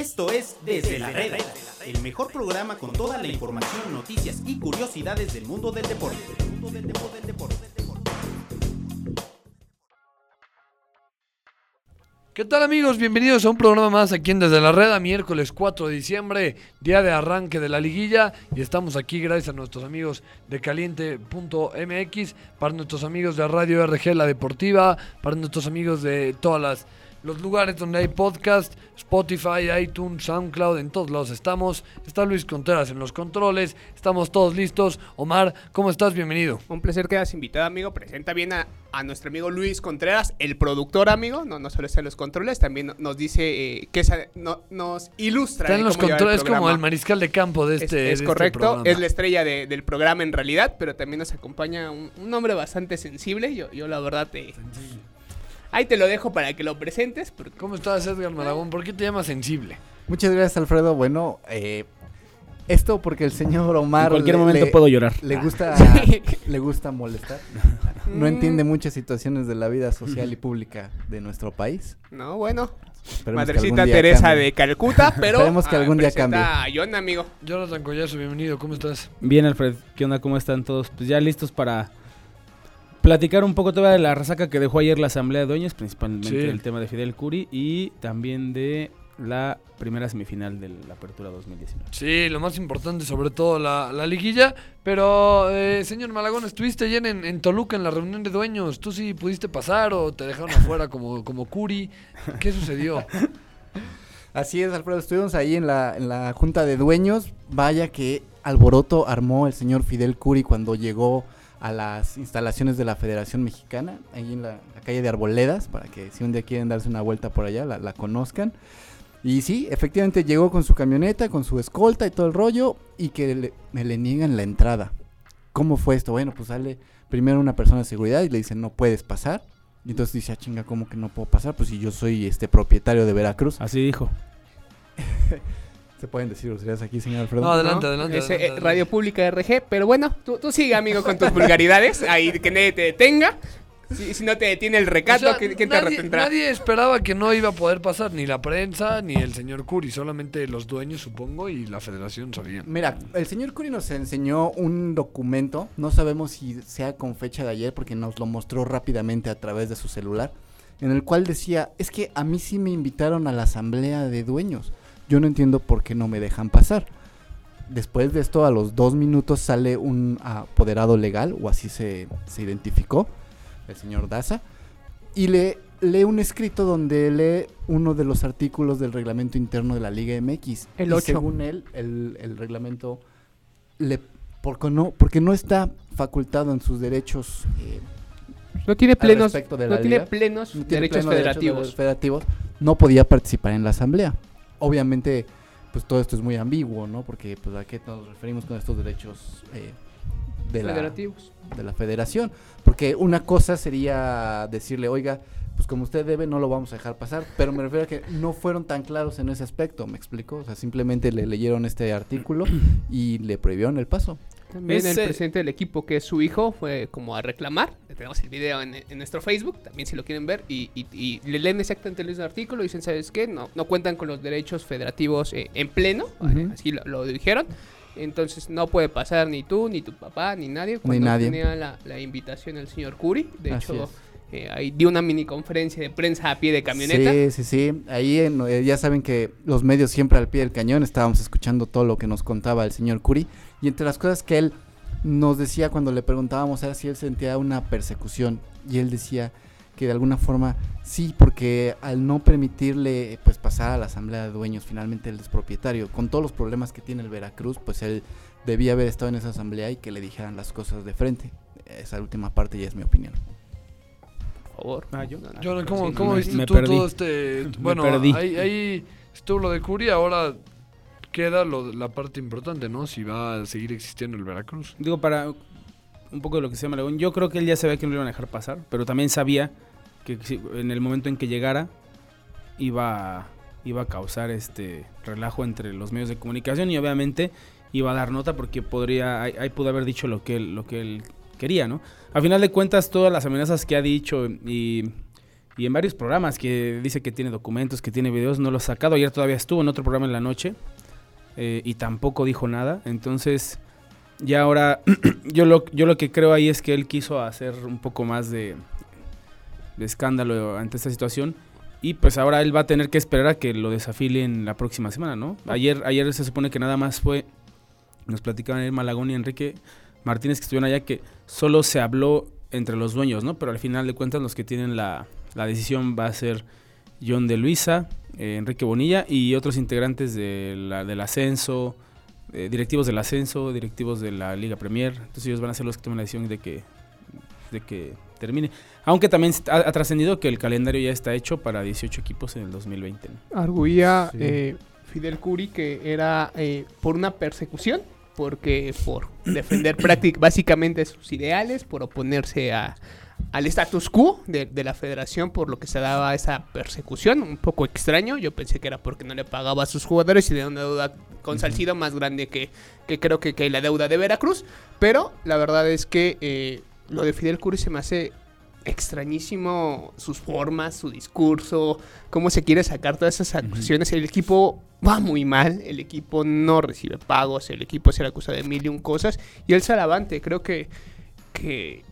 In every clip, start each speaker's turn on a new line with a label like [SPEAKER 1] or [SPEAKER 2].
[SPEAKER 1] Esto es Desde la Reda, el mejor programa con toda la información, noticias y curiosidades del mundo del deporte.
[SPEAKER 2] ¿Qué tal amigos? Bienvenidos a un programa más aquí en Desde la Reda, miércoles 4 de diciembre, día de arranque de la liguilla y estamos aquí gracias a nuestros amigos de caliente.mx, para nuestros amigos de Radio RG La Deportiva, para nuestros amigos de todas las los lugares donde hay podcast, Spotify, iTunes, SoundCloud, en todos lados estamos. Está Luis Contreras en los controles, estamos todos listos. Omar, ¿cómo estás? Bienvenido.
[SPEAKER 3] Un placer que hayas invitado, amigo. Presenta bien a, a nuestro amigo Luis Contreras, el productor, amigo. No, no solo está en los controles, también nos dice eh, que esa- no- nos ilustra.
[SPEAKER 2] Está en
[SPEAKER 3] eh,
[SPEAKER 2] los
[SPEAKER 3] llevar el
[SPEAKER 2] controles, es como el mariscal de campo de
[SPEAKER 3] Es-
[SPEAKER 2] este. de
[SPEAKER 3] es,
[SPEAKER 2] este
[SPEAKER 3] correcto, es la estrella de- del programa en realidad, pero también nos acompaña un, un hombre bastante sensible. Yo, yo la verdad te... Ahí te lo dejo para que lo presentes. Porque
[SPEAKER 2] ¿Cómo estás, Edgar Maragón? ¿Por qué te llamas sensible?
[SPEAKER 4] Muchas gracias, Alfredo. Bueno, eh, esto porque el señor Omar.
[SPEAKER 5] En cualquier
[SPEAKER 4] le-
[SPEAKER 5] momento
[SPEAKER 4] le-
[SPEAKER 5] puedo llorar.
[SPEAKER 4] Le gusta, le gusta molestar. No entiende muchas situaciones de la vida social y pública de nuestro país.
[SPEAKER 3] No, bueno.
[SPEAKER 4] Esperemos
[SPEAKER 3] Madrecita Teresa
[SPEAKER 4] cambie.
[SPEAKER 3] de Calcuta, pero...
[SPEAKER 4] Esperemos que
[SPEAKER 3] ah,
[SPEAKER 4] algún día
[SPEAKER 3] A John, amigo.
[SPEAKER 2] Jonathan Collazo, bienvenido, ¿cómo estás?
[SPEAKER 5] Bien, Alfred, ¿qué onda? ¿Cómo están todos? Pues ya listos para platicar un poco todavía de la resaca que dejó ayer la Asamblea de Dueños, principalmente
[SPEAKER 2] Sí.
[SPEAKER 5] el tema de Fidel Curi y también de la primera semifinal de la Apertura 2019.
[SPEAKER 2] Sí, lo más importante, sobre todo la, la liguilla. Pero, eh, señor Malagón, estuviste ayer en, en Toluca en la reunión de dueños. ¿Tú sí pudiste pasar o te dejaron afuera como, como Curi? ¿Qué sucedió?
[SPEAKER 4] Así es, Alfredo. Estuvimos ahí en la, en la junta de dueños. Vaya que alboroto armó el señor Fidel Curi cuando llegó a las instalaciones de la Federación Mexicana, ahí en la, la calle de Arboledas, para que si un día quieren darse una vuelta por allá, la, la conozcan. Y sí, efectivamente llegó con su camioneta, con su escolta y todo el rollo, y que le- me le niegan la entrada. ¿Cómo fue esto? Bueno, pues sale primero una persona de seguridad y le dicen, no puedes pasar. Y entonces dice, ah, chinga, ¿cómo que no puedo pasar? Pues si yo soy este propietario de Veracruz.
[SPEAKER 5] Así dijo.
[SPEAKER 4] ¿Se pueden decir groserías aquí, señor Alfredo?
[SPEAKER 2] No, adelante,
[SPEAKER 3] ¿no?
[SPEAKER 2] adelante.
[SPEAKER 3] Es, eh,
[SPEAKER 2] adelante.
[SPEAKER 3] Radio Pública RG, pero bueno, tú, tú sigue, amigo, con tus vulgaridades. Ahí que nadie te detenga. Si, si no te detiene el
[SPEAKER 2] O
[SPEAKER 3] recato,
[SPEAKER 2] sea,
[SPEAKER 3] ¿quién, te
[SPEAKER 2] nadie,
[SPEAKER 3] retendrá?
[SPEAKER 2] nadie esperaba que no iba a poder pasar, ni la prensa, ni el señor Curi, solamente los dueños, supongo, y la federación sabían.
[SPEAKER 4] Mira, el señor Curi nos enseñó un documento, no sabemos si sea con fecha de ayer porque nos lo mostró rápidamente a través de su celular, en el cual decía, es que a mí sí me invitaron a la asamblea de dueños, yo no entiendo por qué no me dejan pasar. Después de esto, a los dos minutos sale un apoderado legal, o así se, se identificó, el señor Daza, y le lee un escrito donde lee uno de los artículos del reglamento interno de la Liga MX.
[SPEAKER 3] El
[SPEAKER 4] Y
[SPEAKER 3] ocho.
[SPEAKER 4] según él, el, el reglamento, le, porque, no, porque no está facultado en sus derechos eh,
[SPEAKER 3] No tiene plenos,
[SPEAKER 4] de
[SPEAKER 3] no tiene plenos
[SPEAKER 4] no tiene
[SPEAKER 3] derechos federativos.
[SPEAKER 4] derechos federativos, no podía participar en la asamblea. Obviamente, pues todo esto es muy ambiguo, ¿no? Porque, pues, ¿a qué nos referimos con estos derechos eh, de la,
[SPEAKER 3] federativos.
[SPEAKER 4] de la federación. Porque una cosa sería decirle, oiga, pues como usted debe, no lo vamos a dejar pasar. Pero me refiero a que no fueron tan claros en ese aspecto, ¿me explico? O sea, simplemente le leyeron este artículo y le prohibieron el paso.
[SPEAKER 3] También el presidente del equipo, que es su hijo, fue como a reclamar. Tenemos el video en, en nuestro Facebook, también si lo quieren ver. Y, y- y le leen exactamente el mismo artículo y dicen, ¿sabes qué? No, no cuentan con los derechos federativos eh, en pleno. Así lo, lo dijeron. Entonces no puede pasar ni tú, ni tu papá, ni nadie. Cuando
[SPEAKER 4] nadie.
[SPEAKER 3] tenía la, la invitación al señor Curi. De
[SPEAKER 4] Así
[SPEAKER 3] hecho,
[SPEAKER 4] es.
[SPEAKER 3] eh, ahí dio una mini conferencia de prensa a pie de camioneta.
[SPEAKER 4] Sí, sí, sí. Ahí en- eh, ya saben que los medios siempre al pie del cañón. Estábamos escuchando todo lo que nos contaba el señor Curi. Y entre las cosas que él nos decía cuando le preguntábamos era si él sentía una persecución. Y él decía que de alguna forma sí, porque al no permitirle pues pasar a la asamblea de dueños, finalmente él es propietario. Con todos los problemas que tiene el Veracruz, pues él debía haber estado en esa asamblea y que le dijeran las cosas de frente. Esa última parte ya es mi opinión.
[SPEAKER 3] Por favor.
[SPEAKER 5] Ah, yo.
[SPEAKER 3] No, no,
[SPEAKER 2] Jonathan,
[SPEAKER 3] sí,
[SPEAKER 2] ¿cómo, cómo
[SPEAKER 5] me-
[SPEAKER 2] viste
[SPEAKER 5] me
[SPEAKER 2] tú
[SPEAKER 5] perdí.
[SPEAKER 2] todo este...? Bueno. Ahí, ahí estuvo lo de Curi, ahora queda lo, la parte importante, ¿no? Si va a seguir existiendo el Veracruz.
[SPEAKER 5] Digo, para un poco de lo que se llama yo creo que él ya sabía que no lo iban a dejar pasar, pero también sabía que en el momento en que llegara iba a, iba a causar este relajo entre los medios de comunicación y obviamente iba a dar nota porque podría ahí, ahí pudo haber dicho lo que él, lo que él quería, ¿no? A final de cuentas todas las amenazas que ha dicho y, y en varios programas que dice que tiene documentos, que tiene videos, no los ha sacado. Ayer todavía estuvo en otro programa en la noche eh, y tampoco dijo nada. Entonces, ya ahora, yo lo, yo lo que creo ahí es que él quiso hacer un poco más de, escándalo ante esta situación. Y pues ahora él va a tener que esperar a que lo desafilen la próxima semana, ¿no? Ayer, ayer se supone que nada más fue, nos platicaban el Malagón y Enrique Martínez que estuvieron allá, que solo se habló entre los dueños, ¿no? Pero al final de cuentas los que tienen la, la decisión va a ser John de Luisa, eh, Enrique Bonilla y otros integrantes de la, del ascenso, eh, directivos del ascenso, directivos de la Liga Premier. Entonces ellos van a ser los que tomen la decisión de que, de que termine. Aunque también ha, ha trascendido que el calendario ya está hecho para 18 equipos en el 2020. ¿no?
[SPEAKER 3] Arguía
[SPEAKER 4] Sí.
[SPEAKER 3] eh, Fidel Curi que era eh, por una persecución, porque por defender práctic- básicamente sus ideales, por oponerse a, al status quo de, de la federación, por lo que se daba esa persecución, un poco extraño. Yo pensé que era porque no le pagaba a sus jugadores y tenía una deuda con Salcido más grande que, que creo que, que la deuda de Veracruz. Pero la verdad es que eh, lo de Fidel Curi se me hace extrañísimo sus formas, su discurso, cómo se quiere sacar todas esas acusaciones. El equipo va muy mal, el equipo no recibe pagos, el equipo se le acusa de mil y un cosas y él se alavante. Creo que, que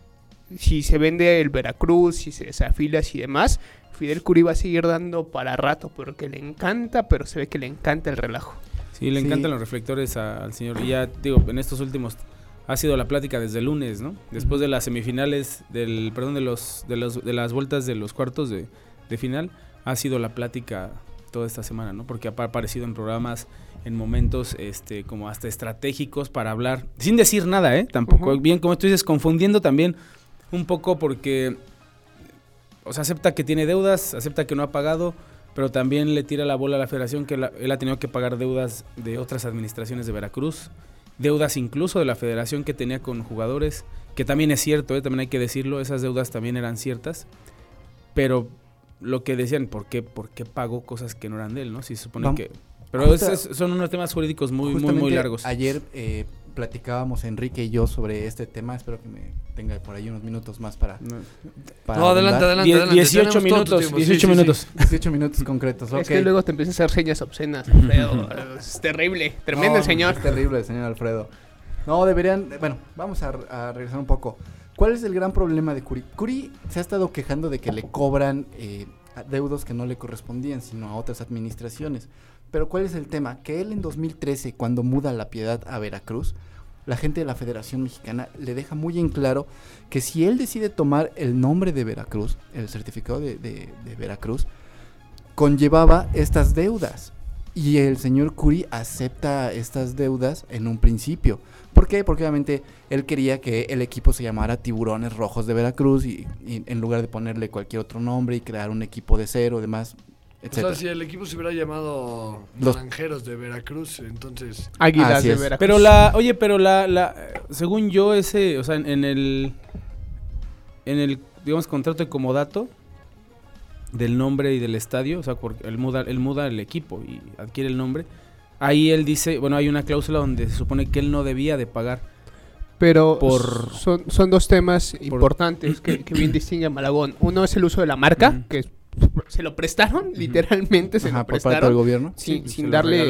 [SPEAKER 3] si se vende el Veracruz, si se desafila y demás, Fidel Curi va a seguir dando para rato porque le encanta, pero se ve que le encanta el relajo.
[SPEAKER 5] Sí, le
[SPEAKER 4] Sí.
[SPEAKER 5] encantan los reflectores a- al señor. Y ya, digo, en estos últimos ha sido la plática desde el lunes, ¿no? Después de las semifinales, del, perdón, de los, de los, de las vueltas de los cuartos de, de final, ha sido la plática toda esta semana, ¿no? Porque ha aparecido en programas, en momentos, este, como hasta estratégicos para hablar, sin decir nada, ¿eh? Tampoco, bien como tú dices, confundiendo también un poco porque, o sea, acepta que tiene deudas, acepta que no ha pagado, pero también le tira la bola a la federación que la- él ha tenido que pagar deudas de otras administraciones de Veracruz, deudas incluso de la federación que tenía con jugadores, que también es cierto, ¿eh? también hay que decirlo, esas deudas también eran ciertas, pero lo que decían, ¿por qué, por qué pagó cosas que no eran de él? ¿no? Si se supone que... Pero
[SPEAKER 4] Justa-
[SPEAKER 5] es- son unos temas jurídicos muy, muy, muy largos.
[SPEAKER 4] Ayer eh, platicábamos Enrique y yo sobre este tema. Espero que me tenga por ahí unos minutos más para.
[SPEAKER 5] No.
[SPEAKER 4] para
[SPEAKER 2] No, adelante, adelante,
[SPEAKER 5] Die-
[SPEAKER 2] adelante.
[SPEAKER 5] 18
[SPEAKER 2] Tenemos todo tu
[SPEAKER 5] minutos,
[SPEAKER 2] tiempo.
[SPEAKER 5] 18
[SPEAKER 2] Sí, sí, sí.
[SPEAKER 5] minutos.
[SPEAKER 4] 18 minutos concretos.
[SPEAKER 3] Es
[SPEAKER 4] ok.
[SPEAKER 3] que luego te empieza a hacer señas obscenas, Alfredo. es terrible, tremendo
[SPEAKER 4] No,
[SPEAKER 3] el señor.
[SPEAKER 4] Es terrible el señor Alfredo. No, deberían. Bueno, vamos a, a regresar un poco. ¿Cuál es el gran problema de Curi? Curi se ha estado quejando de que le cobran eh, deudos que no le correspondían, sino a otras administraciones. Pero ¿cuál es el tema? Que él en 2013, cuando muda la piedad a Veracruz, la gente de la Federación Mexicana le deja muy en claro que si él decide tomar el nombre de Veracruz, el certificado de, de- Veracruz, conllevaba estas deudas. Y el señor Curi acepta estas deudas en un principio. ¿Por qué? Porque obviamente él quería que el equipo se llamara Tiburones Rojos de Veracruz y, y en lugar de ponerle cualquier otro nombre y crear un equipo de cero, demás,
[SPEAKER 2] O sea, si el equipo se hubiera llamado
[SPEAKER 4] Los-
[SPEAKER 2] Naranjeros de Veracruz, entonces...
[SPEAKER 3] Águilas
[SPEAKER 4] Así
[SPEAKER 3] de
[SPEAKER 4] es.
[SPEAKER 3] Veracruz.
[SPEAKER 5] Pero la, oye, pero la, la, según yo ese, o sea, en, en el, en el, digamos, contrato de comodato del nombre y del estadio, o sea, porque él muda, él muda el equipo y adquiere el nombre. Ahí él dice, bueno, hay una cláusula donde se supone que él no debía de pagar.
[SPEAKER 3] Pero
[SPEAKER 5] por-
[SPEAKER 3] son, son dos temas importantes que, que bien distingue a Malagón. Uno es el uso de la marca, que se lo prestaron, literalmente se
[SPEAKER 4] Ajá,
[SPEAKER 3] lo
[SPEAKER 4] por parte del
[SPEAKER 3] prestaron
[SPEAKER 4] gobierno.
[SPEAKER 3] sin, darle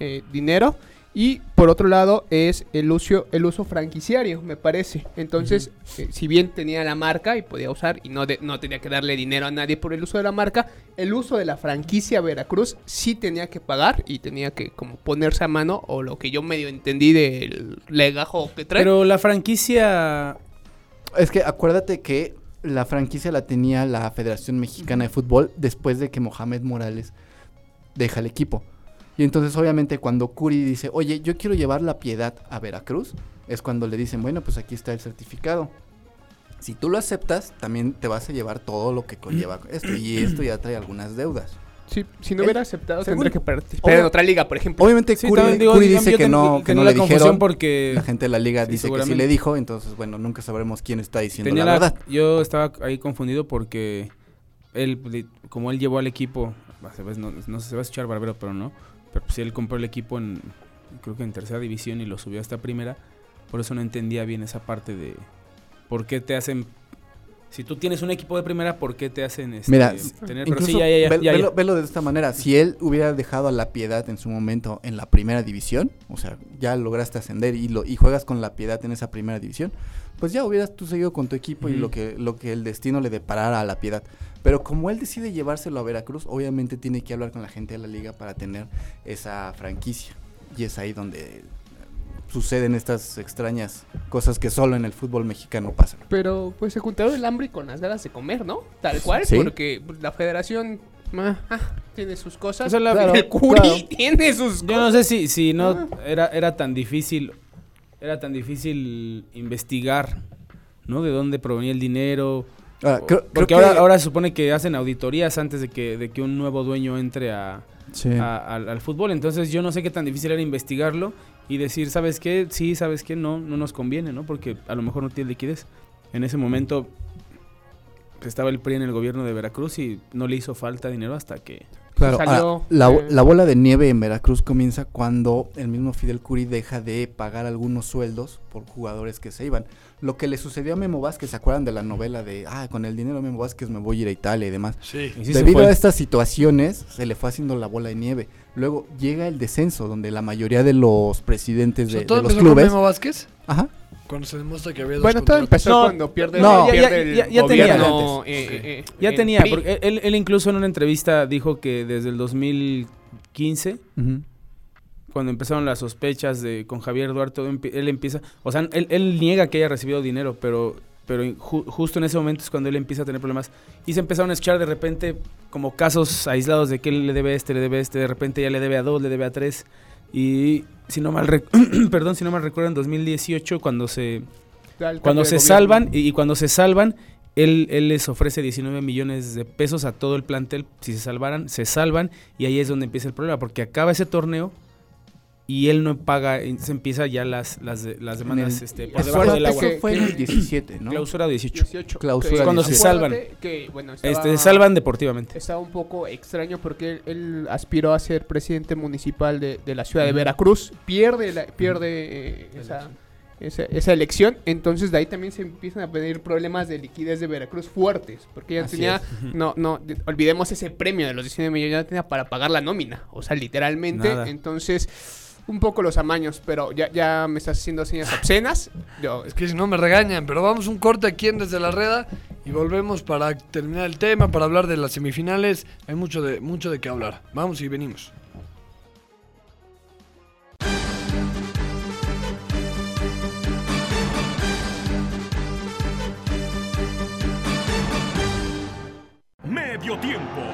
[SPEAKER 3] eh, dinero. Y por otro lado es el uso, el uso franquiciario, me parece. Entonces, eh, si bien tenía la marca y podía usar y no, de- no tenía que darle dinero a nadie por el uso de la marca, el uso de la franquicia Veracruz sí tenía que pagar y tenía que como ponerse a mano o lo que yo medio entendí del legajo que trae.
[SPEAKER 5] Pero la franquicia,
[SPEAKER 4] Es que acuérdate que la franquicia la tenía la Federación Mexicana de Fútbol después de que Mohamed Morales deja el equipo. Y entonces obviamente cuando Curi dice, oye, yo quiero llevar la piedad a Veracruz, es cuando le dicen, bueno, pues aquí está el certificado. Si tú lo aceptas, también te vas a llevar todo lo que conlleva esto. Y esto ya trae algunas deudas.
[SPEAKER 3] Sí, si no hubiera aceptado,
[SPEAKER 4] según-
[SPEAKER 3] tendría que participar en otra liga, por ejemplo.
[SPEAKER 4] Obviamente
[SPEAKER 5] Sí,
[SPEAKER 4] Curi,
[SPEAKER 5] digo,
[SPEAKER 4] Curi dice que no, que no
[SPEAKER 5] la
[SPEAKER 4] le dijeron.
[SPEAKER 5] porque
[SPEAKER 4] La gente de la liga
[SPEAKER 5] Sí,
[SPEAKER 4] dice que sí le dijo, entonces bueno, nunca sabremos quién está diciendo
[SPEAKER 5] tenía
[SPEAKER 4] la
[SPEAKER 5] la-
[SPEAKER 4] verdad.
[SPEAKER 5] yo estaba ahí confundido porque él, como él llevó al equipo, no, no sé, se va a escuchar barbero, pero no, pero si él compró el equipo en, creo que en tercera división y lo subió hasta primera, por eso no entendía bien esa parte de por qué te hacen, Si tú tienes un equipo de primera, ¿por qué te hacen este,
[SPEAKER 4] Mira,
[SPEAKER 5] tener? Pero sí, ya, ya, ya,
[SPEAKER 4] ve- velo, velo de esta manera. Si él hubiera dejado a la Piedad en su momento en la primera división, o sea, ya lograste ascender y, lo, y juegas con la Piedad en esa primera división, pues ya hubieras tú seguido con tu equipo y lo que, lo que el destino le deparara a la Piedad. Pero como él decide llevárselo a Veracruz, obviamente tiene que hablar con la gente de la liga para tener esa franquicia. Y es ahí donde suceden estas extrañas cosas que solo en el fútbol mexicano pasan.
[SPEAKER 3] Pero pues se juntaron el hambre con las ganas de comer, ¿no? Tal cual,
[SPEAKER 4] Sí.
[SPEAKER 3] porque pues, la federación ah, ah, tiene sus cosas.
[SPEAKER 5] O sea, la-
[SPEAKER 4] Claro.
[SPEAKER 3] el Curi
[SPEAKER 4] claro.
[SPEAKER 3] tiene sus
[SPEAKER 5] Yo no
[SPEAKER 3] cosas.
[SPEAKER 5] sé si, si no era, era tan difícil, era tan difícil investigar, ¿no? De dónde provenía el dinero.
[SPEAKER 4] Creo
[SPEAKER 5] porque
[SPEAKER 4] que-
[SPEAKER 5] ahora, ahora se supone que hacen auditorías antes de que, de que un nuevo dueño entre a,
[SPEAKER 4] Sí.
[SPEAKER 5] a- al, al fútbol. Entonces yo no sé qué tan difícil era investigarlo y decir, ¿sabes qué? Sí, ¿sabes qué? No, no nos conviene, ¿no? Porque a lo mejor no tiene liquidez. En ese momento estaba el PRI en el gobierno de Veracruz y no le hizo falta dinero hasta que...
[SPEAKER 4] Claro,
[SPEAKER 3] Salió,
[SPEAKER 4] la,
[SPEAKER 3] eh,
[SPEAKER 4] la bola de nieve en Veracruz comienza cuando el mismo Fidel Curi deja de pagar algunos sueldos por jugadores que se iban. Lo que le sucedió a Memo Vázquez, ¿se acuerdan de la novela de, ah, con el dinero de Memo Vázquez me voy a ir a Italia y demás?
[SPEAKER 2] Sí.
[SPEAKER 5] y sí se
[SPEAKER 4] Debido a estas situaciones, se le fue haciendo la bola de nieve. Luego llega el descenso, donde la mayoría de los presidentes de,
[SPEAKER 2] Sobre
[SPEAKER 4] de
[SPEAKER 2] todo
[SPEAKER 4] los
[SPEAKER 2] empezó con
[SPEAKER 4] clubes...
[SPEAKER 2] Memo Vázquez,
[SPEAKER 4] Ajá.
[SPEAKER 2] Cuando se demuestra que había dos
[SPEAKER 3] Bueno, todo
[SPEAKER 2] contratos.
[SPEAKER 3] empezó
[SPEAKER 5] No,
[SPEAKER 3] cuando pierde,
[SPEAKER 4] no,
[SPEAKER 3] pierde
[SPEAKER 5] ya- ya-
[SPEAKER 3] el
[SPEAKER 5] ya- ya tenía
[SPEAKER 3] gobierno, eh, eh,
[SPEAKER 5] Ya tenía,
[SPEAKER 3] PRI.
[SPEAKER 5] porque él, él incluso en una entrevista dijo que desde el 2015,
[SPEAKER 4] Ujú.
[SPEAKER 5] cuando empezaron las sospechas de con Javier Duarte, todo empie- él empieza, o sea, él, él niega que haya recibido dinero, pero pero ju- justo en ese momento es cuando él empieza a tener problemas y se empezaron a escuchar de repente como casos aislados de que él le debe a este, le debe a este, de repente ya le debe a dos, le debe a tres y si no mal perdón, si no mal recuerdo en 2018 cuando se cuando se salvan y, y cuando se salvan él, él les ofrece 19 millones de pesos a todo el plantel si se salvaran se salvan y ahí es donde empieza el problema porque acaba ese torneo y él no paga se empieza ya las las, de- las demandas
[SPEAKER 4] el-
[SPEAKER 5] este, por
[SPEAKER 3] es
[SPEAKER 5] debajo del agua
[SPEAKER 3] que-
[SPEAKER 4] Eso fue en el 17, ¿no?
[SPEAKER 5] clausura 18
[SPEAKER 3] 18.
[SPEAKER 4] Clausura
[SPEAKER 3] que-
[SPEAKER 4] Cuando
[SPEAKER 5] se salvan.
[SPEAKER 3] Que, bueno, estaba-
[SPEAKER 5] este se salvan deportivamente
[SPEAKER 3] Estaba un poco extraño porque él, él aspiró a ser presidente municipal de, de la ciudad de Veracruz. Pierde, la- pierde eh, esa, esa, esa elección. Entonces de ahí también se empiezan a pedir problemas de liquidez de Veracruz fuertes. Porque ya
[SPEAKER 4] Así
[SPEAKER 3] tenía,
[SPEAKER 4] es.
[SPEAKER 3] no, no, de- olvidemos ese premio de los 19 millones, ya tenía para pagar la nómina. O sea, literalmente.
[SPEAKER 5] Nada.
[SPEAKER 3] Entonces, un poco los amaños, pero ya, ya me estás haciendo señas obscenas. Yo,
[SPEAKER 2] Es que si no me regañan, pero vamos un corte aquí en Desde la Reda y volvemos para terminar el tema, para hablar de las semifinales. Hay mucho de, mucho de qué hablar. Vamos y venimos.
[SPEAKER 6] Medio tiempo.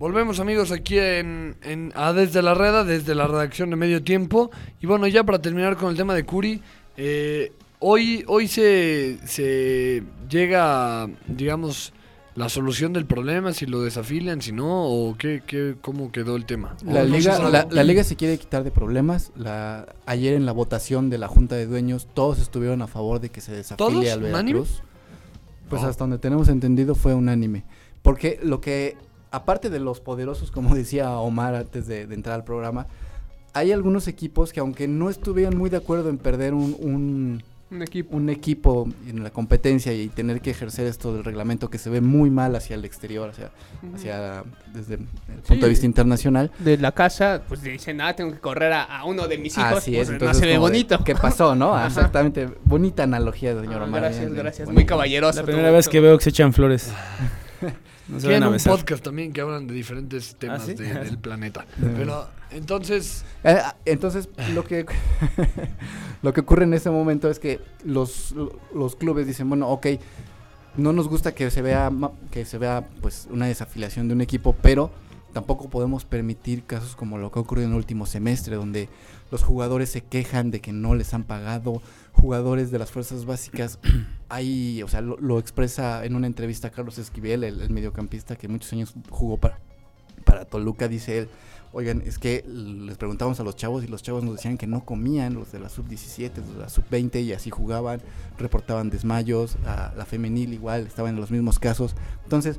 [SPEAKER 2] Volvemos amigos aquí en, en- a Desde la Reda, desde la redacción de Medio Tiempo. Y bueno, ya para terminar con el tema de Curi, eh, hoy, hoy se, se llega, digamos, la solución del problema, si lo desafilian, si no, o qué, qué, cómo quedó el tema.
[SPEAKER 4] La
[SPEAKER 2] ¿O no
[SPEAKER 4] liga, la, la liga se quiere quitar de problemas. La, ayer en la votación de la Junta de Dueños, todos estuvieron a favor de que se desafilie al. Veracruz. Pues
[SPEAKER 2] Oh.
[SPEAKER 4] hasta donde tenemos entendido fue unánime. Porque lo que, aparte de los poderosos, como decía Omar antes de, de entrar al programa, hay algunos equipos que aunque no estuvieran muy de acuerdo en perder un, un,
[SPEAKER 3] un equipo.
[SPEAKER 4] un equipo en la competencia y tener que ejercer esto del reglamento que se ve muy mal hacia el exterior, hacia, hacia desde el punto de vista internacional.
[SPEAKER 3] de la casa, pues dicen, ah, tengo que correr a, a uno de mis hijos,
[SPEAKER 4] Así
[SPEAKER 3] pues
[SPEAKER 4] es,
[SPEAKER 3] no
[SPEAKER 4] entonces
[SPEAKER 3] se ve
[SPEAKER 4] como de,
[SPEAKER 3] bonito.
[SPEAKER 4] ¿Qué pasó, no?
[SPEAKER 3] Ajá.
[SPEAKER 4] Exactamente. Bonita analogía, señor
[SPEAKER 3] Ah,
[SPEAKER 4] Omar.
[SPEAKER 3] gracias,
[SPEAKER 4] bien,
[SPEAKER 3] gracias. Muy
[SPEAKER 4] bonito.
[SPEAKER 3] caballeroso.
[SPEAKER 5] la primera vez que veo que se echan flores No se
[SPEAKER 2] Tienen un
[SPEAKER 5] besar.
[SPEAKER 2] podcast también que hablan de diferentes temas
[SPEAKER 5] ¿sí?
[SPEAKER 2] de- del planeta. Pero entonces,
[SPEAKER 4] Eh, entonces, lo que, lo que ocurre en ese momento es que los, los clubes dicen, bueno, ok, no nos gusta que se vea que se vea pues una desafiliación de un equipo, pero tampoco podemos permitir casos como lo que ha ocurrido en el último semestre, donde los jugadores se quejan de que no les han pagado, jugadores de las fuerzas básicas, hay, o sea, lo, expresa en una entrevista Carlos Esquivel, el, el mediocampista que muchos años jugó para, para Toluca, dice él, oigan, es que les preguntamos a los chavos y los chavos nos decían que no comían, los de la sub-17, los de la sub-20 y así jugaban, reportaban desmayos, a la femenil igual, estaban en los mismos casos. Entonces,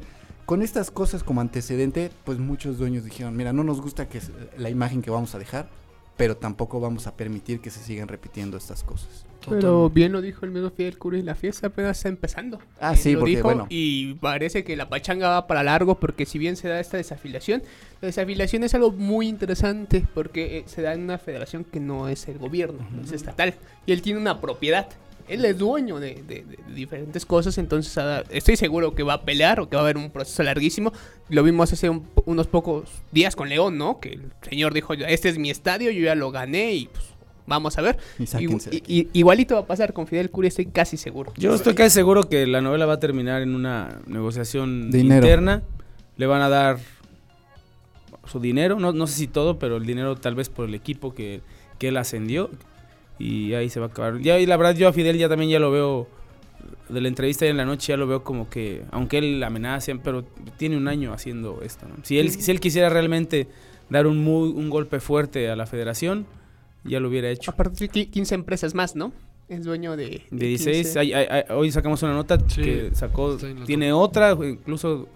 [SPEAKER 4] con estas cosas como antecedente, pues muchos dueños dijeron, mira, no nos gusta que es la imagen que vamos a dejar, pero tampoco vamos a permitir que se sigan repitiendo estas cosas.
[SPEAKER 3] Pero bien lo dijo el mismo Fidel Curi, la fiesta apenas está empezando.
[SPEAKER 4] Ah,
[SPEAKER 3] Él
[SPEAKER 4] sí,
[SPEAKER 3] lo
[SPEAKER 4] porque,
[SPEAKER 3] dijo
[SPEAKER 4] bueno.
[SPEAKER 3] Y parece que la pachanga va para largo porque si bien se da esta desafiliación, la desafiliación es algo muy interesante porque eh, se da en una federación que no es el gobierno, no es estatal. Y él tiene una propiedad. Él es dueño de, de- de diferentes cosas, entonces ah, estoy seguro que va a pelear o que va a haber un proceso larguísimo. Lo vimos hace un- unos pocos días con León, ¿no? Que el señor dijo, este es mi estadio, yo ya lo gané y pues vamos a ver.
[SPEAKER 4] Y
[SPEAKER 3] igualito va a pasar con Fidel Curi, estoy casi seguro.
[SPEAKER 5] Yo estoy casi seguro que la novela va a terminar en una negociación
[SPEAKER 4] Dinero.
[SPEAKER 5] interna. Le van a dar su dinero, no, no sé si todo, pero el dinero tal vez por el equipo que, que él ascendió. Y ahí se va a acabar. Ya, y la verdad, yo a Fidel ya también ya lo veo. De la entrevista en la noche ya lo veo como que, aunque él amenaza, pero tiene un año haciendo esto. ¿no? Si, él, si él quisiera realmente dar un, muy, un golpe fuerte a la federación, ya lo hubiera hecho.
[SPEAKER 3] Aparte, qui- 15 empresas más, ¿no? Es dueño de.
[SPEAKER 5] De 16,
[SPEAKER 3] 15.
[SPEAKER 5] hay- hay- hay- hoy sacamos una nota
[SPEAKER 2] Sí,
[SPEAKER 5] que sacó, tiene otra, incluso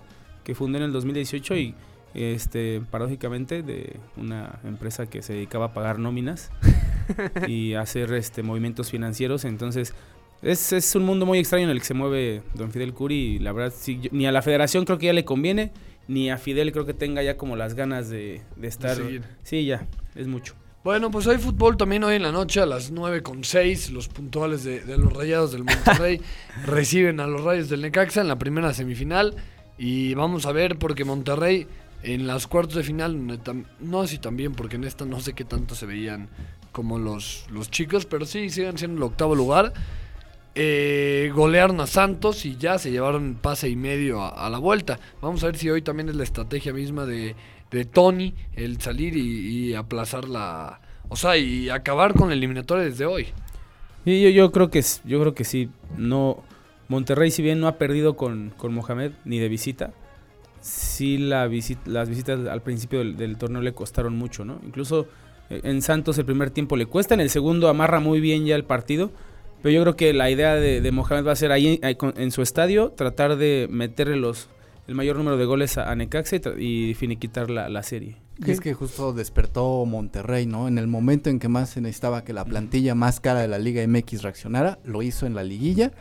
[SPEAKER 5] que fundó en el 2018 y este paradójicamente de una empresa que se dedicaba a pagar nóminas y hacer este movimientos financieros, entonces es, es un mundo muy extraño en el que se mueve Don Fidel Curi y la verdad sí, yo- ni a la federación creo que ya le conviene, ni a Fidel creo que tenga ya como las ganas de, de estar... Sí, ya, es mucho.
[SPEAKER 2] Bueno, pues hay fútbol también hoy en la noche a las 9 con 6. Los puntuales de, de los Rayados del Monterrey reciben a los Rayos del Necaxa en la primera semifinal. Y vamos a ver porque Monterrey en las cuartos de final, no así también porque en esta no sé qué tanto se veían como los, los chicos, pero sí siguen siendo el octavo lugar. Eh, golearon a Santos y ya se llevaron pase y medio a, la vuelta. Vamos a ver si hoy también es la estrategia misma de, de Tony el salir y, y aplazar la... O sea, y acabar con la eliminatoria desde hoy.
[SPEAKER 5] Yo, yo creo que yo creo que sí. No, Monterrey, si bien no ha perdido con, con Mohamed ni de visita, sí la visi- las visitas al principio del, del torneo le costaron mucho, ¿no? Incluso eh, en Santos el primer tiempo le cuesta, en el segundo amarra muy bien ya el partido. Pero yo creo que la idea de, de Mohamed va a ser ahí, con- en su estadio tratar de meterle los el mayor número de goles a, a Necaxa y, y finiquitar la, la serie.
[SPEAKER 4] Y es que justo despertó Monterrey, ¿no? En el momento en que más se necesitaba que la plantilla más cara de la Liga MX reaccionara, lo hizo en la liguilla.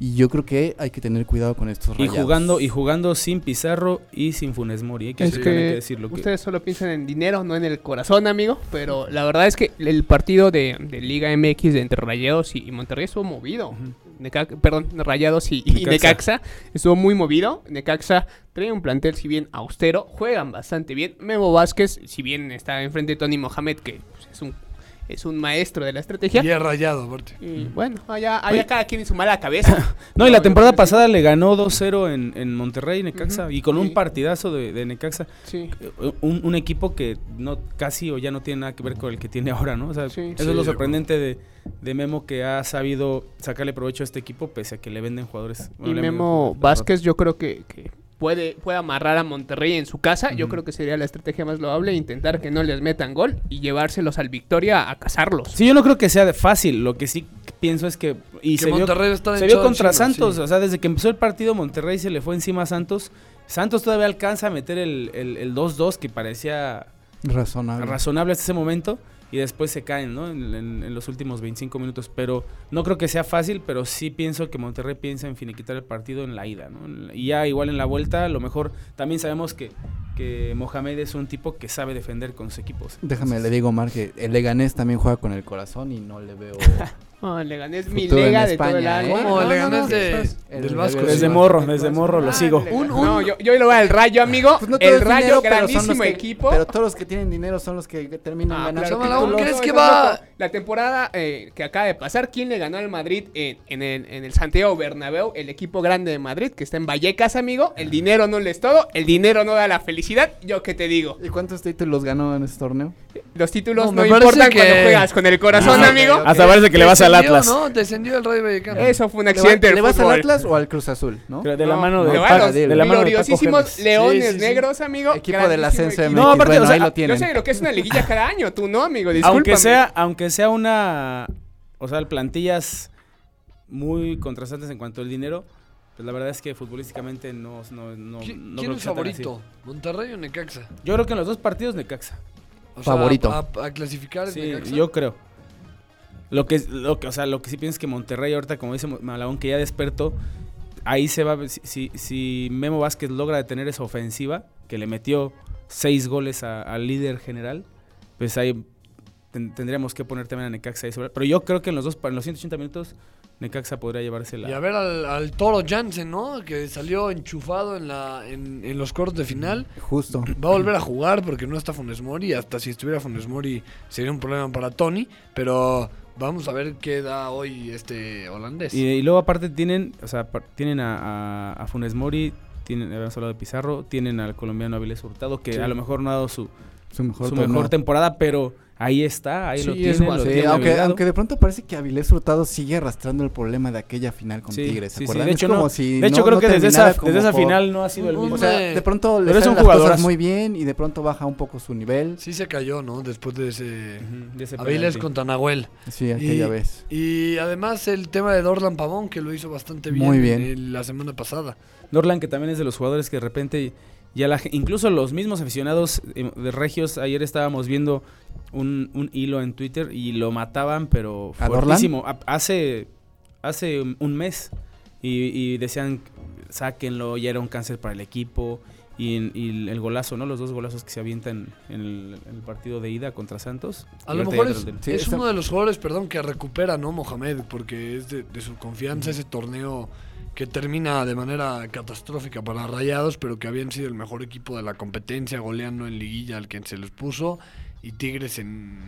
[SPEAKER 4] Y yo creo que hay que tener cuidado con estos
[SPEAKER 5] Y
[SPEAKER 4] rayados.
[SPEAKER 5] jugando, y jugando sin Pizarro y sin Funes Mori. Hay que,
[SPEAKER 3] Es
[SPEAKER 5] hay
[SPEAKER 3] que,
[SPEAKER 5] que decirlo. que-
[SPEAKER 3] ustedes solo piensan en dinero, no en el corazón, amigo. Pero la verdad es que el partido de, de Liga MX de entre Rayados y, y Monterrey estuvo movido. Neca- perdón, Rayados y, y
[SPEAKER 5] Necaxa.
[SPEAKER 3] Necaxa estuvo muy movido. Necaxa trae un plantel, si bien austero, juegan bastante bien. Memo Vázquez, si bien está enfrente de Tony Mohamed, que pues, es un es un maestro de la estrategia.
[SPEAKER 2] Y es rayado, aparte.
[SPEAKER 3] Y bueno, allá, allá cada quien en su mala cabeza.
[SPEAKER 5] No, y la temporada pasada le ganó 2-0 en, en Monterrey, Necaxa, y con
[SPEAKER 3] sí.
[SPEAKER 5] un partidazo de, de Necaxa.
[SPEAKER 3] Sí.
[SPEAKER 5] Un, un equipo que no casi o ya no tiene nada que ver con el que tiene ahora, ¿no? O sea,
[SPEAKER 3] Sí.
[SPEAKER 5] eso
[SPEAKER 2] Sí,
[SPEAKER 5] es lo
[SPEAKER 2] de
[SPEAKER 5] sorprendente de, de Memo que ha sabido sacarle provecho a este equipo pese a que le venden jugadores. bueno,
[SPEAKER 3] Y Memo Vázquez yo creo que, que puede, puede amarrar a Monterrey en su casa. Yo creo que sería la estrategia más loable, intentar que no les metan gol y llevárselos al Victoria a cazarlos.
[SPEAKER 5] Sí, yo no creo que sea de fácil. Lo que sí pienso es que. Y
[SPEAKER 2] que
[SPEAKER 5] se vio,
[SPEAKER 2] Monterrey está
[SPEAKER 5] se vio contra Santos.
[SPEAKER 2] sí.
[SPEAKER 5] O sea, desde que empezó el partido, Monterrey se le fue encima a Santos. Santos todavía alcanza a meter el el- el 2-2 que parecía
[SPEAKER 4] Razonable.
[SPEAKER 5] razonable hasta ese momento y después se caen, ¿no? En, en- en los últimos 25 minutos. Pero no creo que sea fácil, pero sí pienso que Monterrey piensa en finiquitar el partido en la ida, ¿no? Y ya igual en la vuelta, a lo mejor también sabemos que, que Mohamed es un tipo que sabe defender con sus equipos.
[SPEAKER 4] Déjame,
[SPEAKER 5] Entonces,
[SPEAKER 4] le digo, Mar, que el Leganés también juega con el corazón y no le veo
[SPEAKER 3] Ah, el Leganés, mi
[SPEAKER 4] Futuro en
[SPEAKER 3] lega de todo el
[SPEAKER 4] España,
[SPEAKER 3] año.
[SPEAKER 4] ¿eh?
[SPEAKER 2] ¿Cómo?
[SPEAKER 4] No,
[SPEAKER 2] el
[SPEAKER 4] no,
[SPEAKER 2] de- del
[SPEAKER 4] el-
[SPEAKER 2] Vasco.
[SPEAKER 5] Desde
[SPEAKER 2] sí.
[SPEAKER 5] morro, desde morro lo
[SPEAKER 3] Ah,
[SPEAKER 5] sigo.
[SPEAKER 2] Un- un-
[SPEAKER 3] No, yo, yo lo voy al Rayo, amigo.
[SPEAKER 4] Pues no
[SPEAKER 3] el
[SPEAKER 4] es
[SPEAKER 3] Rayo,
[SPEAKER 4] dinero, pero son los
[SPEAKER 3] grandísimo
[SPEAKER 4] que-
[SPEAKER 3] equipo.
[SPEAKER 4] Pero todos los que tienen dinero son los que terminan
[SPEAKER 3] Ah,
[SPEAKER 4] ganando
[SPEAKER 3] claro, títulos.
[SPEAKER 2] ¿crees que
[SPEAKER 3] es
[SPEAKER 2] va-
[SPEAKER 3] loco. La temporada eh, que acaba de pasar, ¿quién le ganó al Madrid en, en el, en el Santiago Bernabéu? El equipo grande de Madrid, que está en Vallecas, amigo. El dinero no le es todo, el dinero no da la felicidad. Yo qué te digo,
[SPEAKER 4] ¿Y cuántos títulos ganó en ese torneo?
[SPEAKER 3] los títulos
[SPEAKER 2] No,
[SPEAKER 3] no,
[SPEAKER 2] me parece
[SPEAKER 3] importan
[SPEAKER 2] que-
[SPEAKER 3] cuando juegas con el corazón,
[SPEAKER 4] Ah,
[SPEAKER 3] amigo.
[SPEAKER 4] ok.
[SPEAKER 5] Hasta parece que le vas al Atlas.
[SPEAKER 2] ¿no? Descendió el Rayo Vallecano.
[SPEAKER 3] Eso fue un
[SPEAKER 4] ¿Le, va-
[SPEAKER 3] accidente
[SPEAKER 4] le vas al Atlas o al Cruz Azul, no?
[SPEAKER 5] Pero de la
[SPEAKER 3] No,
[SPEAKER 5] mano de, Paco-
[SPEAKER 3] los
[SPEAKER 5] de la mano de
[SPEAKER 3] gloriosísimos
[SPEAKER 5] Gémez.
[SPEAKER 3] leones
[SPEAKER 2] Sí, sí, sí.
[SPEAKER 3] negros, amigo.
[SPEAKER 4] Equipo del ascenso. MX.
[SPEAKER 5] No, aparte,
[SPEAKER 4] bueno,
[SPEAKER 5] o sea,
[SPEAKER 4] ahí lo
[SPEAKER 3] Yo
[SPEAKER 4] tienen.
[SPEAKER 3] sé lo que es una liguilla cada año, tú no, amigo. Discúlpame.
[SPEAKER 5] Aunque sea, aunque sea una, o sea, plantillas muy contrastantes en cuanto al dinero, pues la verdad es que futbolísticamente no, no, no,
[SPEAKER 2] ¿Qui-
[SPEAKER 5] no
[SPEAKER 2] ¿Quién
[SPEAKER 5] creo
[SPEAKER 2] es
[SPEAKER 5] que
[SPEAKER 2] favorito? ¿Monterrey o Necaxa?
[SPEAKER 5] Yo creo que en los dos partidos Necaxa.
[SPEAKER 2] O sea,
[SPEAKER 4] Favorito.
[SPEAKER 2] A, a clasificar es
[SPEAKER 5] Sí,
[SPEAKER 2] Necaxa.
[SPEAKER 5] yo creo. Lo que, es- lo que, o sea, lo que sí pienso es que Monterrey ahorita, como dice Malagón, que ya despertó, ahí se va, si, si, si Memo Vázquez logra detener esa ofensiva, que le metió seis goles a- al líder general, pues ahí ten- tendríamos que poner también a Necaxa ahí sobre. Pero yo creo que en los dos, en los 180 minutos, Necaxa podría llevarse la...
[SPEAKER 2] Y a ver al, al Toro Jansen, ¿no? Que salió enchufado en, la, en, en los cortos de final.
[SPEAKER 4] Justo.
[SPEAKER 2] Va a volver a jugar porque no está Funes Mori. Hasta si estuviera Funes Mori sería un problema para Tony. Pero vamos a ver qué da hoy este holandés.
[SPEAKER 5] Y, y luego aparte tienen, o sea, tienen a, a- a Funes Mori, tienen, habíamos hablado de Pizarro, tienen al colombiano Avilés Hurtado, que
[SPEAKER 4] Sí.
[SPEAKER 5] a lo mejor no ha dado su,
[SPEAKER 4] Su mejor
[SPEAKER 5] su mejor temporada, pero ahí está, ahí
[SPEAKER 3] Sí,
[SPEAKER 5] lo
[SPEAKER 3] es
[SPEAKER 4] Sí,
[SPEAKER 5] tienen
[SPEAKER 4] aunque, aunque de pronto parece que Avilés Hurtado sigue arrastrando el problema de aquella final con
[SPEAKER 5] Sí,
[SPEAKER 4] Tigres, ¿se
[SPEAKER 5] sí, sí,
[SPEAKER 4] acuerdan?
[SPEAKER 5] de
[SPEAKER 4] Es
[SPEAKER 5] hecho,
[SPEAKER 4] como
[SPEAKER 5] no-
[SPEAKER 4] si
[SPEAKER 5] de hecho
[SPEAKER 4] no-
[SPEAKER 5] creo
[SPEAKER 4] no
[SPEAKER 5] que desde esa, desde esa
[SPEAKER 4] por-
[SPEAKER 5] final no ha sido el mismo.
[SPEAKER 4] O sea, de pronto le
[SPEAKER 5] Pero es
[SPEAKER 4] salen
[SPEAKER 5] un
[SPEAKER 4] las cosas muy bien y de pronto baja un poco su nivel.
[SPEAKER 2] Sí se cayó, ¿no? Después de ese...
[SPEAKER 5] De penalti.
[SPEAKER 2] contra Nahuel.
[SPEAKER 4] Sí, aquella
[SPEAKER 2] Y-
[SPEAKER 4] vez.
[SPEAKER 2] Y además el tema de Dorlan Pavón, que lo hizo bastante bien,
[SPEAKER 4] Muy bien.
[SPEAKER 2] eh, la semana pasada.
[SPEAKER 5] Dorlan, que también es de los jugadores que de repente ya la, ge- incluso los mismos aficionados eh, de Regios, ayer estábamos viendo un, un hilo en Twitter y lo mataban, pero
[SPEAKER 4] ¿A
[SPEAKER 5] fuertísimo. A- Hace, hace un- mes y, y decían, sáquenlo, ya era un cáncer para el equipo. Y, y el golazo, ¿no? Los dos golazos que se avientan en el, en el partido de ida contra Santos.
[SPEAKER 2] A
[SPEAKER 5] Y
[SPEAKER 2] lo mejor es,
[SPEAKER 5] del-
[SPEAKER 4] Sí,
[SPEAKER 2] es
[SPEAKER 4] está-
[SPEAKER 2] uno de los jugadores, perdón, que recupera, ¿no? Mohamed, porque es de, de su confianza ese torneo que termina de manera catastrófica para Rayados, pero que habían sido el mejor equipo de la competencia, goleando en liguilla al que se les puso, y Tigres en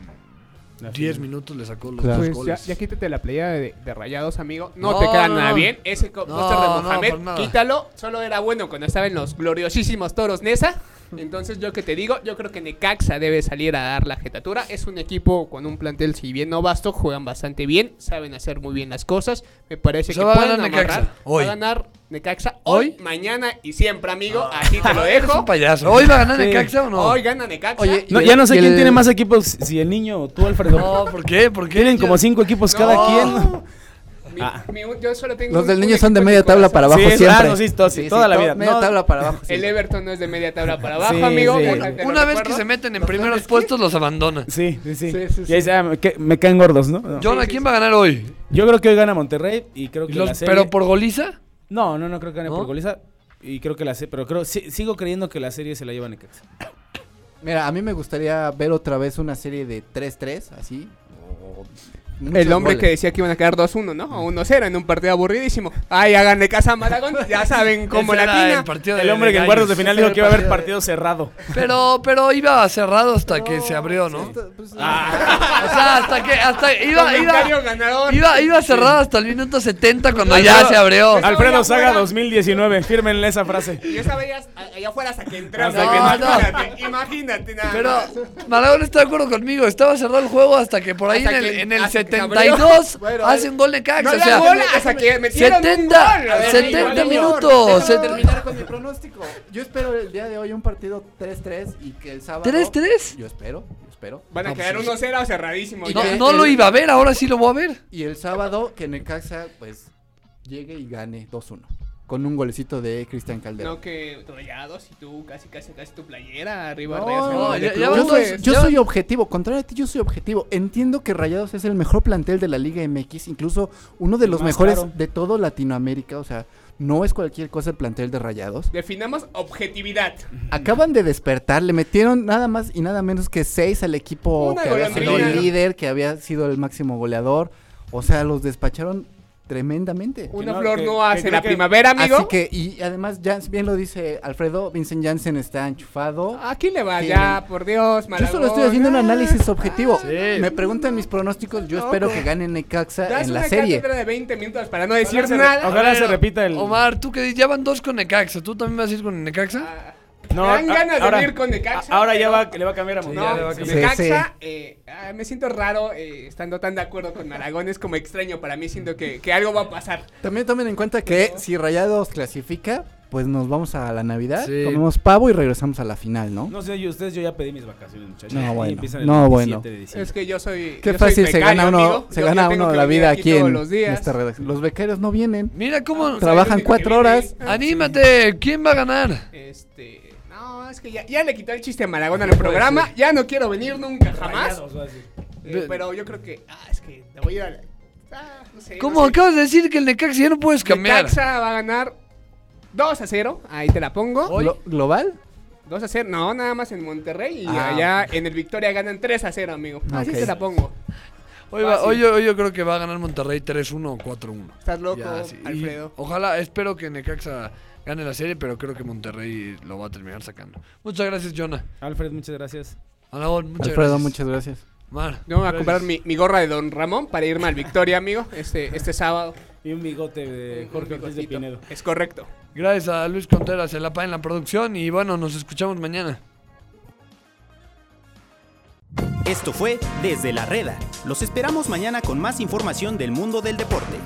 [SPEAKER 5] La
[SPEAKER 2] 10
[SPEAKER 5] final.
[SPEAKER 2] minutos le sacó los
[SPEAKER 4] Claro.
[SPEAKER 2] dos
[SPEAKER 3] Pues ya,
[SPEAKER 2] goles.
[SPEAKER 3] ya quítate la playa de, de rayados, amigo. No,
[SPEAKER 2] No,
[SPEAKER 3] te queda
[SPEAKER 2] no,
[SPEAKER 3] nada
[SPEAKER 2] no.
[SPEAKER 3] bien. Ese póster de Mohamed, quítalo. Solo era bueno cuando estaba en los gloriosísimos toros Nesa. Entonces, yo que te digo, yo creo que Necaxa debe salir a dar la jetatura. Es un equipo con un plantel, si bien no vasto, juegan bastante bien, saben hacer muy bien las cosas. Me parece que
[SPEAKER 2] va a
[SPEAKER 3] pueden
[SPEAKER 2] ganar Necaxa, hoy.
[SPEAKER 3] Va a ganar Necaxa hoy,
[SPEAKER 2] ¿Hoy?
[SPEAKER 3] mañana y siempre, amigo. Así te lo dejo.
[SPEAKER 2] un payaso. ¿Hoy va a ganar
[SPEAKER 5] Sí.
[SPEAKER 2] Necaxa o no?
[SPEAKER 3] Hoy gana Necaxa.
[SPEAKER 4] Oye,
[SPEAKER 5] No, ya no sé
[SPEAKER 4] y
[SPEAKER 5] quién
[SPEAKER 4] el-
[SPEAKER 5] tiene más equipos, si el niño o tú, Alfredo.
[SPEAKER 2] No, ¿por qué? ¿Por qué?
[SPEAKER 5] Tienen como cinco equipos
[SPEAKER 3] No.
[SPEAKER 5] cada quien.
[SPEAKER 3] Mi-
[SPEAKER 5] Ah.
[SPEAKER 3] mi- yo solo tengo
[SPEAKER 4] Los
[SPEAKER 3] un-
[SPEAKER 4] del niño son de media tabla para abajo
[SPEAKER 5] Sí,
[SPEAKER 4] siempre.
[SPEAKER 5] no, sí, to- sí, toda la vida.
[SPEAKER 4] Media
[SPEAKER 5] No.
[SPEAKER 4] tabla para abajo.
[SPEAKER 3] El. Everton no es de media tabla para abajo,
[SPEAKER 5] Sí,
[SPEAKER 3] amigo.
[SPEAKER 2] Una vez que se meten en primeros puestos, los abandonan.
[SPEAKER 5] Sí, sí, sí.
[SPEAKER 4] Sí, sí,
[SPEAKER 5] Y ahí ah, me, me caen gordos, ¿no? No.
[SPEAKER 2] Jonah, ¿quién va a ganar hoy?
[SPEAKER 5] Yo creo que hoy gana Monterrey y creo
[SPEAKER 2] ¿Y
[SPEAKER 5] que
[SPEAKER 2] los-
[SPEAKER 5] la serie...
[SPEAKER 2] ¿Pero por goliza?
[SPEAKER 5] No, no, no creo que gane
[SPEAKER 2] ¿No?
[SPEAKER 5] por goliza. Y creo que la serie... Pero creo... sí- sigo creyendo que la serie se la lleva Necaxa.
[SPEAKER 4] Mira, a mí me gustaría ver otra vez una serie de 3-3, así. o
[SPEAKER 3] El hombre
[SPEAKER 4] goles.
[SPEAKER 3] que decía que iban a quedar 2-1, ¿no? O 1-0 en un partido aburridísimo. Ay, háganle casa a Maragón. Ya saben cómo la tina.
[SPEAKER 2] el partido
[SPEAKER 5] El
[SPEAKER 2] de-
[SPEAKER 5] hombre
[SPEAKER 2] de
[SPEAKER 5] que en cuartos de final dijo que iba a haber
[SPEAKER 4] partido
[SPEAKER 5] cerrado.
[SPEAKER 2] Pero, pero iba cerrado hasta
[SPEAKER 4] No,
[SPEAKER 2] que se abrió,
[SPEAKER 4] sí,
[SPEAKER 2] ¿no?
[SPEAKER 4] esto, pues,
[SPEAKER 2] O sea, hasta que hasta iba, iba,
[SPEAKER 3] ganador.
[SPEAKER 2] iba, iba cerrado hasta el minuto 70 cuando
[SPEAKER 5] Alfredo-
[SPEAKER 2] ya se abrió.
[SPEAKER 3] Al-
[SPEAKER 5] Alfredo Saga
[SPEAKER 3] afuera.
[SPEAKER 5] 2019. Fírmenle esa frase.
[SPEAKER 3] Y esa veías a- allá afuera hasta que entramos.
[SPEAKER 5] Hasta
[SPEAKER 2] que-
[SPEAKER 3] imagínate, imagínate nada
[SPEAKER 2] Pero. Maragón está de acuerdo conmigo, estaba cerrado el juego hasta que por ahí
[SPEAKER 3] Hasta
[SPEAKER 2] en el,
[SPEAKER 3] que-
[SPEAKER 2] en el
[SPEAKER 3] hasta que se
[SPEAKER 2] 72
[SPEAKER 4] Bueno,
[SPEAKER 2] hace un gol de Cax,
[SPEAKER 3] No
[SPEAKER 2] o sea,
[SPEAKER 3] gol hasta que un
[SPEAKER 2] 70,
[SPEAKER 3] gol. A ver,
[SPEAKER 2] 70
[SPEAKER 3] igual, igual.
[SPEAKER 2] minutos.
[SPEAKER 4] Déjame terminar con mi pronóstico. Yo espero el día de hoy un partido 3-3 y que el sábado.
[SPEAKER 2] 3-3.
[SPEAKER 4] Yo espero, yo espero.
[SPEAKER 3] Van a quedar
[SPEAKER 2] pues,
[SPEAKER 3] 1-0 cerradísimo.
[SPEAKER 4] Y
[SPEAKER 2] No,
[SPEAKER 3] ya.
[SPEAKER 2] no lo iba a ver, ahora sí lo voy a ver.
[SPEAKER 4] Y el sábado que Necaxa pues llegue y gane 2-1 con un golecito de Cristian Calderón.
[SPEAKER 3] No que rayados y tú casi casi casi tu playera arriba
[SPEAKER 4] No,
[SPEAKER 3] Reyes,
[SPEAKER 2] no, ya-
[SPEAKER 4] yo soy, yo soy objetivo, contrario a ti, yo soy objetivo. Entiendo que Rayados es el mejor plantel de la Liga MX, incluso uno de los
[SPEAKER 5] más
[SPEAKER 4] mejores
[SPEAKER 5] caro.
[SPEAKER 4] de todo Latinoamérica. O sea, no es cualquier cosa el plantel de Rayados.
[SPEAKER 3] Definamos objetividad.
[SPEAKER 4] Acaban de despertar, le metieron nada más y nada menos que seis al equipo
[SPEAKER 3] Una
[SPEAKER 4] que había sido el líder, que había sido el máximo goleador. O sea, los despacharon tremendamente.
[SPEAKER 3] Una
[SPEAKER 5] no,
[SPEAKER 3] flor
[SPEAKER 5] que-
[SPEAKER 3] no hace la
[SPEAKER 5] que-
[SPEAKER 3] primavera, amigo.
[SPEAKER 4] Así que, y además, Jans, bien lo dice Alfredo, Vincent Janssen está enchufado.
[SPEAKER 3] ¿A quién le va ya? Por Dios,
[SPEAKER 4] Yo solo estoy haciendo un
[SPEAKER 3] Ah,
[SPEAKER 4] análisis objetivo.
[SPEAKER 2] Sí.
[SPEAKER 4] Me preguntan mis pronósticos, yo espero
[SPEAKER 3] Loco.
[SPEAKER 4] que gane Necaxa en la serie.
[SPEAKER 3] de 20 minutos para no decir
[SPEAKER 5] Ojalá se
[SPEAKER 3] nada.
[SPEAKER 5] ojalá se repita el.
[SPEAKER 2] Omar, tú que dices, ya van dos con Necaxa. ¿Tú también vas a ir con Necaxa?
[SPEAKER 3] Ah,
[SPEAKER 5] No,
[SPEAKER 3] me dan
[SPEAKER 5] a-
[SPEAKER 3] ganas
[SPEAKER 5] ahora-
[SPEAKER 3] de ir con Necaxa.
[SPEAKER 5] Ahora ya va, le va a cambiar a
[SPEAKER 2] a
[SPEAKER 3] No,
[SPEAKER 2] cambiar.
[SPEAKER 3] Necaxa,
[SPEAKER 4] Sí,
[SPEAKER 3] eh, ah, me siento raro eh, estando tan de acuerdo con Aragón. Es como extraño para mí, siento que, que algo va a pasar.
[SPEAKER 4] También tomen en cuenta que si Rayados clasifica, pues nos vamos a la Navidad,
[SPEAKER 2] Sí.
[SPEAKER 4] comemos pavo y regresamos a la final, ¿no?
[SPEAKER 5] No sé, yo, ustedes, yo ya pedí mis vacaciones, muchachos.
[SPEAKER 4] No,
[SPEAKER 5] Y
[SPEAKER 4] bueno.
[SPEAKER 5] el
[SPEAKER 4] No,
[SPEAKER 5] 27
[SPEAKER 4] bueno.
[SPEAKER 5] de.
[SPEAKER 3] Es que yo soy.
[SPEAKER 4] Qué
[SPEAKER 3] yo soy
[SPEAKER 4] fácil se gana uno,
[SPEAKER 3] amigo.
[SPEAKER 4] se
[SPEAKER 3] Yo-
[SPEAKER 4] gana uno la vida
[SPEAKER 3] aquí
[SPEAKER 4] aquí en
[SPEAKER 3] los días.
[SPEAKER 4] esta redacción. Los becarios no vienen.
[SPEAKER 2] Mira cómo...
[SPEAKER 3] Pues
[SPEAKER 4] Trabajan cuatro horas.
[SPEAKER 2] Anímate, ¿quién va a ganar?
[SPEAKER 3] Este. No, es que ya, ya le quitó el chiste a Malagón al programa. Ya no quiero venir nunca jamás.
[SPEAKER 5] Rayados.
[SPEAKER 3] Eh, pero yo creo que. Ah, es que te voy a ir a. la- Ah, no sé.
[SPEAKER 2] ¿Cómo
[SPEAKER 3] no sé.
[SPEAKER 2] acabas de decir que el Necaxa ya no puedes cambiar?
[SPEAKER 3] Necaxa va a ganar 2 a 0. Ahí te la pongo.
[SPEAKER 2] Hoy.
[SPEAKER 4] Glo- ¿Global?
[SPEAKER 3] 2 a 0. No, nada más en Monterrey. Y
[SPEAKER 4] Ah.
[SPEAKER 3] allá en el Victoria ganan 3 a 0, amigo. Así
[SPEAKER 4] Ok.
[SPEAKER 3] te la pongo.
[SPEAKER 2] Hoy, va- hoy yo, hoy yo creo que va a ganar Monterrey 3-1 o 4-1.
[SPEAKER 3] Estás loco,
[SPEAKER 2] Ya, sí. Y
[SPEAKER 3] Alfredo.
[SPEAKER 2] Ojalá, espero que Necaxa gane la serie, pero creo que Monterrey lo va a terminar sacando. Muchas gracias, Jonah.
[SPEAKER 5] Alfred, muchas gracias.
[SPEAKER 2] Alagón, muchas
[SPEAKER 4] Alfredo,
[SPEAKER 2] gracias.
[SPEAKER 4] muchas gracias.
[SPEAKER 2] Mar,
[SPEAKER 3] Yo me voy a comprar mi, mi gorra de Don Ramón para irme al Victoria, amigo, este, este sábado.
[SPEAKER 5] Y un bigote de Jorge Ortiz de. Pinedo.
[SPEAKER 3] Es correcto.
[SPEAKER 2] Gracias a Luis Contreras, el APA en la producción. Y bueno, nos escuchamos mañana.
[SPEAKER 1] Esto fue Desde la Reda. Los esperamos mañana con más información del mundo del deporte.